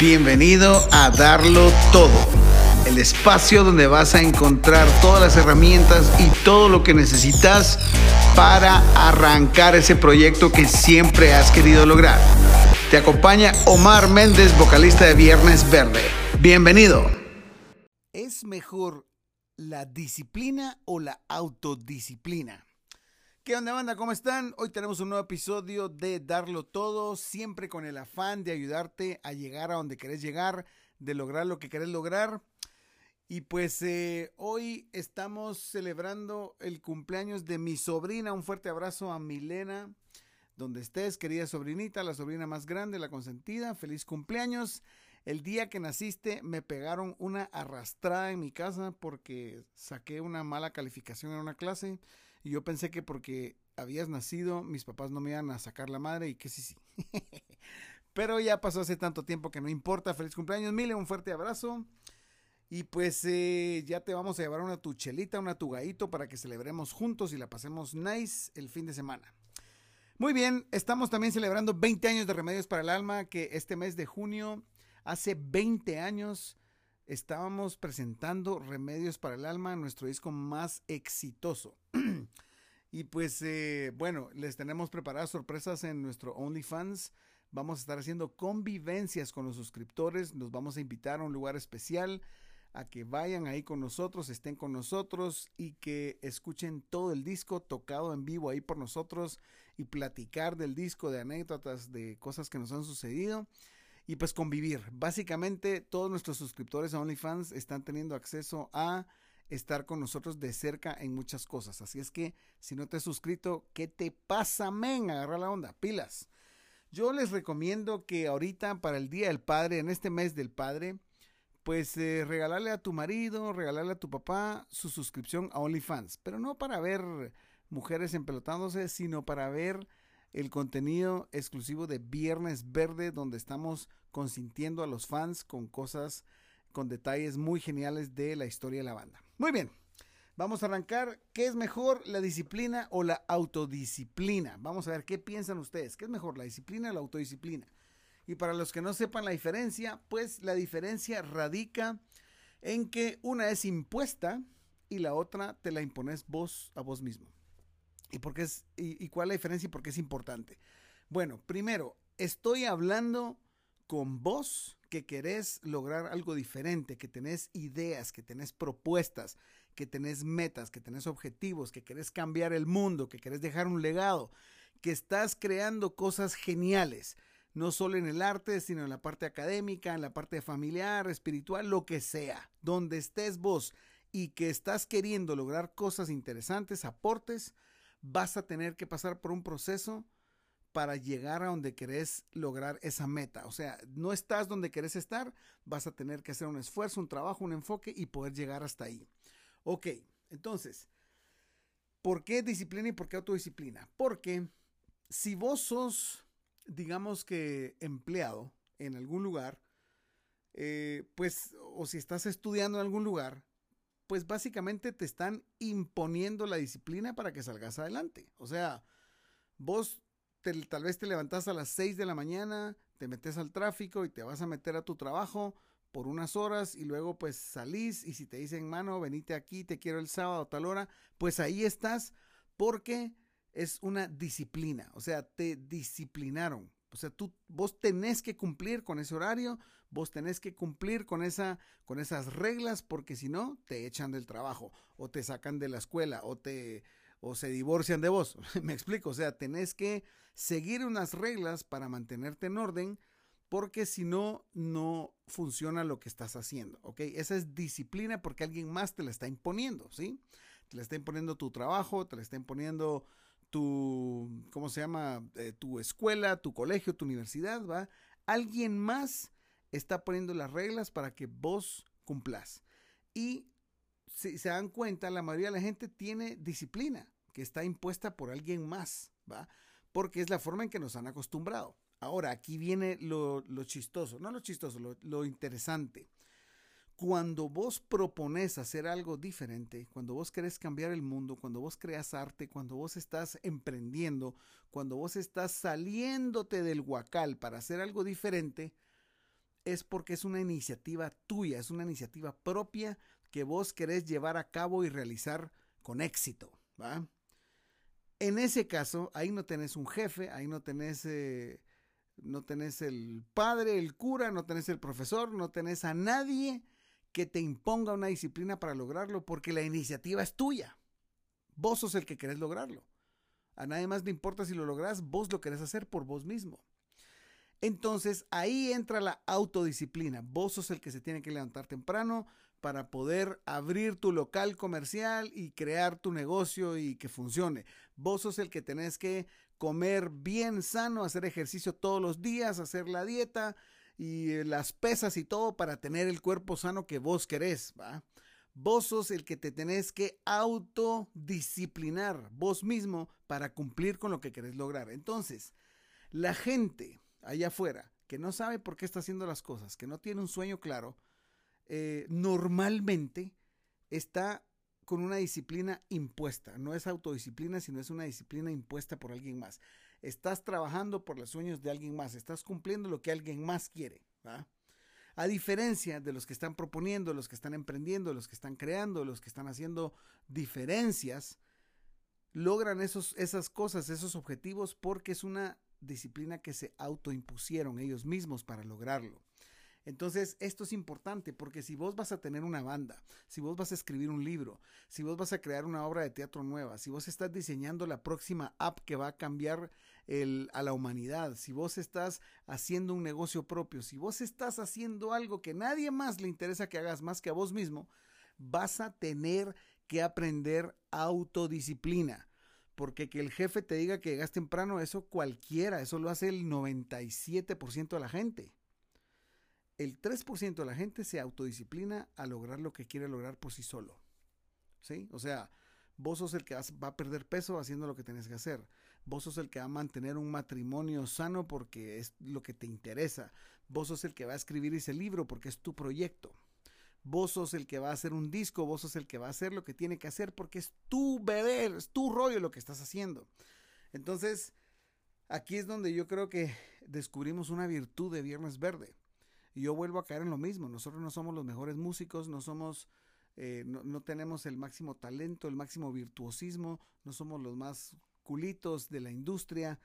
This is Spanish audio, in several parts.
Bienvenido a Darlo Todo, el espacio donde vas a encontrar todas las herramientas y todo lo que necesitas para arrancar ese proyecto que siempre has querido lograr. Te acompaña Omar Méndez, vocalista de Viernes Verde. Bienvenido. ¿Es mejor la disciplina o la autodisciplina? ¿Qué onda, banda? ¿Cómo están? Hoy tenemos un nuevo episodio de Darlo Todo, siempre con el afán de ayudarte a llegar a donde querés llegar, de lograr lo que querés lograr. Y pues eh, hoy estamos celebrando el cumpleaños de mi sobrina. Un fuerte abrazo a Milena, donde estés, querida sobrinita, la sobrina más grande, la consentida. Feliz cumpleaños. El día que naciste me pegaron una arrastrada en mi casa porque saqué una mala calificación en una clase y yo pensé que porque habías nacido, mis papás no me iban a sacar la madre y que sí, sí. Pero ya pasó hace tanto tiempo que no importa. Feliz cumpleaños, Mile, un fuerte abrazo. Y pues eh, ya te vamos a llevar una tuchelita, una tugaito para que celebremos juntos y la pasemos nice el fin de semana. Muy bien, estamos también celebrando 20 años de Remedios para el Alma, que este mes de junio, hace 20 años, estábamos presentando Remedios para el Alma, nuestro disco más exitoso. y pues eh, bueno, les tenemos preparadas sorpresas en nuestro OnlyFans. Vamos a estar haciendo convivencias con los suscriptores. Nos vamos a invitar a un lugar especial a que vayan ahí con nosotros, estén con nosotros y que escuchen todo el disco tocado en vivo ahí por nosotros y platicar del disco, de anécdotas, de cosas que nos han sucedido y pues convivir. Básicamente todos nuestros suscriptores a OnlyFans están teniendo acceso a estar con nosotros de cerca en muchas cosas. Así es que si no te has suscrito, ¿qué te pasa, men? Agarra la onda, pilas. Yo les recomiendo que ahorita para el Día del Padre, en este mes del Padre, pues eh, regalarle a tu marido, regalarle a tu papá su suscripción a OnlyFans. Pero no para ver mujeres empelotándose, sino para ver el contenido exclusivo de Viernes Verde, donde estamos consintiendo a los fans con cosas, con detalles muy geniales de la historia de la banda. Muy bien, vamos a arrancar. ¿Qué es mejor, la disciplina o la autodisciplina? Vamos a ver qué piensan ustedes. ¿Qué es mejor, la disciplina o la autodisciplina? Y para los que no sepan la diferencia, pues la diferencia radica en que una es impuesta y la otra te la impones vos a vos mismo. ¿Y, por es, y, cuál es la diferencia y por qué es importante? Bueno, primero, estoy hablando con vos que querés lograr algo diferente, que tenés ideas, que tenés propuestas, que tenés metas, que tenés objetivos, que querés cambiar el mundo, que querés dejar un legado, que estás creando cosas geniales, no solo en el arte, sino en la parte académica, en la parte familiar, espiritual, lo que sea, donde estés vos y que estás queriendo lograr cosas interesantes, aportes, vas a tener que pasar por un proceso para llegar a donde querés lograr esa meta. O sea, no estás donde querés estar, vas a tener que hacer un esfuerzo, un trabajo, un enfoque y poder llegar hasta ahí. Ok, entonces, ¿por qué disciplina y por qué autodisciplina? Porque si vos sos, digamos que empleado en algún lugar, eh, pues, o si estás estudiando en algún lugar, pues básicamente te están imponiendo la disciplina para que salgas adelante. O sea, vos tal vez te levantás a las 6 de la mañana, te metes al tráfico y te vas a meter a tu trabajo por unas horas y luego pues salís y si te dicen, mano, venite aquí, te quiero el sábado a tal hora, pues ahí estás porque es una disciplina, o sea, te disciplinaron. O sea, tú, vos tenés que cumplir con ese horario, vos tenés que cumplir con, esa, con esas reglas, porque si no, te echan del trabajo, o te sacan de la escuela, o te o se divorcian de vos. Me explico, o sea, tenés que seguir unas reglas para mantenerte en orden, porque si no, no funciona lo que estás haciendo, ¿ok? Esa es disciplina porque alguien más te la está imponiendo, ¿sí? Te la está imponiendo tu trabajo, te la está imponiendo tu, ¿cómo se llama? Eh, tu escuela, tu colegio, tu universidad, ¿va? Alguien más está poniendo las reglas para que vos cumplas. Y si se dan cuenta, la mayoría de la gente tiene disciplina que está impuesta por alguien más, ¿va? Porque es la forma en que nos han acostumbrado. Ahora, aquí viene lo, chistoso, no lo chistoso, lo, lo interesante cuando vos propones hacer algo diferente, cuando vos querés cambiar el mundo, cuando vos creas arte, cuando vos estás emprendiendo, cuando vos estás saliéndote del huacal para hacer algo diferente, es porque es una iniciativa tuya, es una iniciativa propia que vos querés llevar a cabo y realizar con éxito, ¿va? En ese caso, ahí no tenés un jefe, ahí no tenés, eh, no tenés el padre, el cura, no tenés el profesor, no tenés a nadie que te imponga una disciplina para lograrlo, porque la iniciativa es tuya. Vos sos el que querés lograrlo. A nadie más le importa si lo logras, vos lo querés hacer por vos mismo. Entonces ahí entra la autodisciplina. Vos sos el que se tiene que levantar temprano para poder abrir tu local comercial y crear tu negocio y que funcione. Vos sos el que tenés que comer bien sano, hacer ejercicio todos los días, hacer la dieta y eh, las pesas y todo para tener el cuerpo sano que vos querés, ¿va? Vos sos el que te tenés que autodisciplinar vos mismo para cumplir con lo que querés lograr. Entonces, la gente allá afuera que no sabe por qué está haciendo las cosas, que no tiene un sueño claro, eh, normalmente está con una disciplina impuesta. No es autodisciplina, sino es una disciplina impuesta por alguien más. Estás trabajando por los sueños de alguien más, estás cumpliendo lo que alguien más quiere. A diferencia de los que están proponiendo, los que están emprendiendo, los que están creando, los que están haciendo diferencias, logran esos, esas cosas, esos objetivos, porque es una disciplina que se autoimpusieron ellos mismos para lograrlo. Entonces, esto es importante porque si vos vas a tener una banda, si vos vas a escribir un libro, si vos vas a crear una obra de teatro nueva, si vos estás diseñando la próxima app que va a cambiar a la humanidad, si vos estás haciendo un negocio propio, si vos estás haciendo algo que nadie más le interesa que hagas más que a vos mismo, vas a tener que aprender autodisciplina. Porque que el jefe te diga que llegas temprano, eso cualquiera, eso lo hace el 97% de la gente el 3% de la gente se autodisciplina a lograr lo que quiere lograr por sí solo. ¿Sí? O sea, vos sos el que va a perder peso haciendo lo que tenés que hacer. Vos sos el que va a mantener un matrimonio sano porque es lo que te interesa. Vos sos el que va a escribir ese libro porque es tu proyecto. Vos sos el que va a hacer un disco, vos sos el que va a hacer lo que tiene que hacer porque es tu bebé, es tu rollo lo que estás haciendo. Entonces, aquí es donde yo creo que descubrimos una virtud de Viernes Verde y yo vuelvo a caer en lo mismo. Nosotros no somos los mejores músicos, no somos, eh, no, tenemos el máximo talento, el máximo virtuosismo, no somos los más culitos de la industria.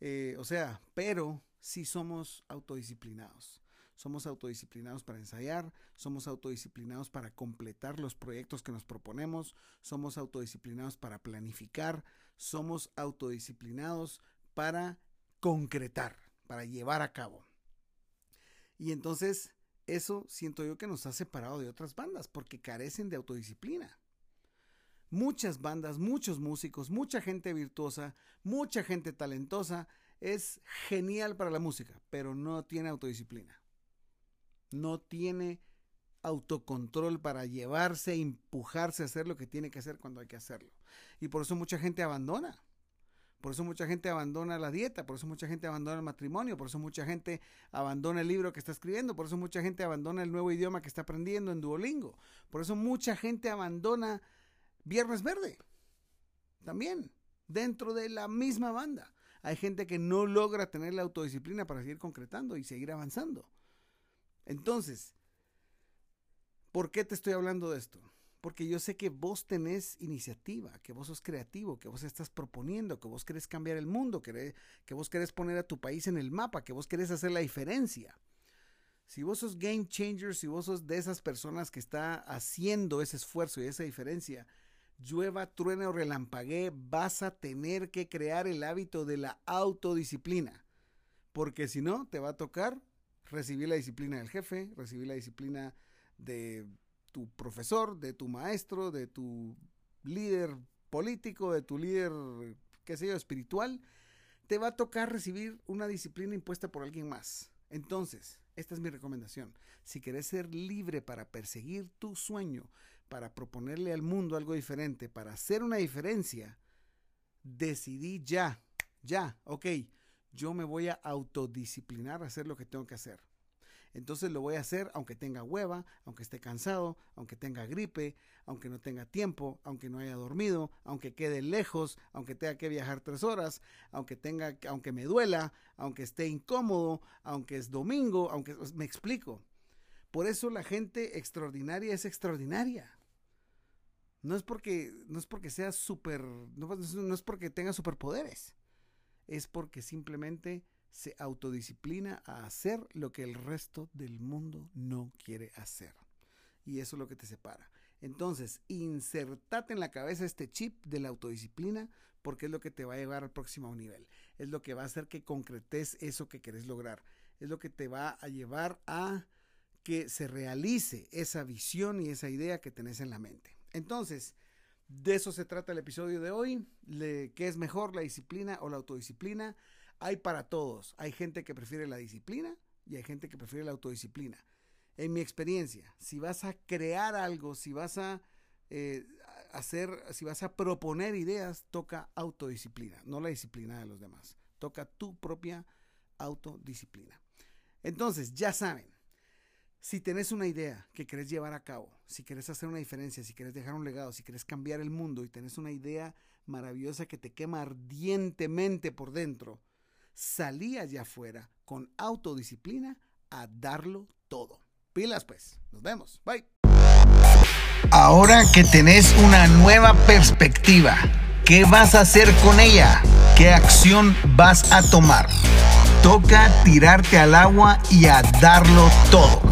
Eh, o sea, pero sí somos autodisciplinados. Somos autodisciplinados para ensayar, somos autodisciplinados para completar los proyectos que nos proponemos, somos autodisciplinados para planificar, somos autodisciplinados para concretar, para llevar a cabo. Y entonces eso siento yo que nos ha separado de otras bandas porque carecen de autodisciplina. Muchas bandas, muchos músicos, mucha gente virtuosa, mucha gente talentosa es genial para la música, pero no tiene autodisciplina. No tiene autocontrol para llevarse, empujarse a hacer lo que tiene que hacer cuando hay que hacerlo. Y por eso mucha gente abandona. Por eso mucha gente abandona la dieta, por eso mucha gente abandona el matrimonio, por eso mucha gente abandona el libro que está escribiendo, por eso mucha gente abandona el nuevo idioma que está aprendiendo en Duolingo, por eso mucha gente abandona Viernes Verde. También, dentro de la misma banda. Hay gente que no logra tener la autodisciplina para seguir concretando y seguir avanzando. Entonces, ¿por qué te estoy hablando de esto? porque yo sé que vos tenés iniciativa, que vos sos creativo, que vos estás proponiendo, que vos querés cambiar el mundo, que, vos querés poner a tu país en el mapa, que vos querés hacer la diferencia. Si vos sos game changer, si vos sos de esas personas que está haciendo ese esfuerzo y esa diferencia, llueva, truene o relampaguee, vas a tener que crear el hábito de la autodisciplina. Porque si no, te va a tocar recibir la disciplina del jefe, recibir la disciplina de tu profesor, de tu maestro, de tu líder político, de tu líder, qué sé yo, espiritual, te va a tocar recibir una disciplina impuesta por alguien más. Entonces, esta es mi recomendación. Si querés ser libre para perseguir tu sueño, para proponerle al mundo algo diferente, para hacer una diferencia, decidí ya, ya, ok, yo me voy a autodisciplinar a hacer lo que tengo que hacer. Entonces lo voy a hacer aunque tenga hueva, aunque esté cansado, aunque tenga gripe, aunque no tenga tiempo, aunque no haya dormido, aunque quede lejos, aunque tenga que viajar tres horas, aunque tenga, aunque me duela, aunque esté incómodo, aunque es domingo, aunque me explico. Por eso la gente extraordinaria es extraordinaria. No es porque, no es porque sea súper, no, no es porque tenga superpoderes. Es porque simplemente se autodisciplina a hacer lo que el resto del mundo no quiere hacer. Y eso es lo que te separa. Entonces, insertate en la cabeza este chip de la autodisciplina porque es lo que te va a llevar al próximo nivel. Es lo que va a hacer que concretes eso que querés lograr. Es lo que te va a llevar a que se realice esa visión y esa idea que tenés en la mente. Entonces, de eso se trata el episodio de hoy. ¿Qué es mejor, la disciplina o la autodisciplina? Hay para todos. Hay gente que prefiere la disciplina y hay gente que prefiere la autodisciplina. En mi experiencia, si vas a crear algo, si vas a eh, hacer, si vas a proponer ideas, toca autodisciplina, no la disciplina de los demás. Toca tu propia autodisciplina. Entonces, ya saben, si tenés una idea que querés llevar a cabo, si querés hacer una diferencia, si querés dejar un legado, si querés cambiar el mundo y tenés una idea maravillosa que te quema ardientemente por dentro, salí allá afuera con autodisciplina a darlo todo. Pilas pues, nos vemos, bye. Ahora que tenés una nueva perspectiva, ¿qué vas a hacer con ella? ¿Qué acción vas a tomar? Toca tirarte al agua y a darlo todo.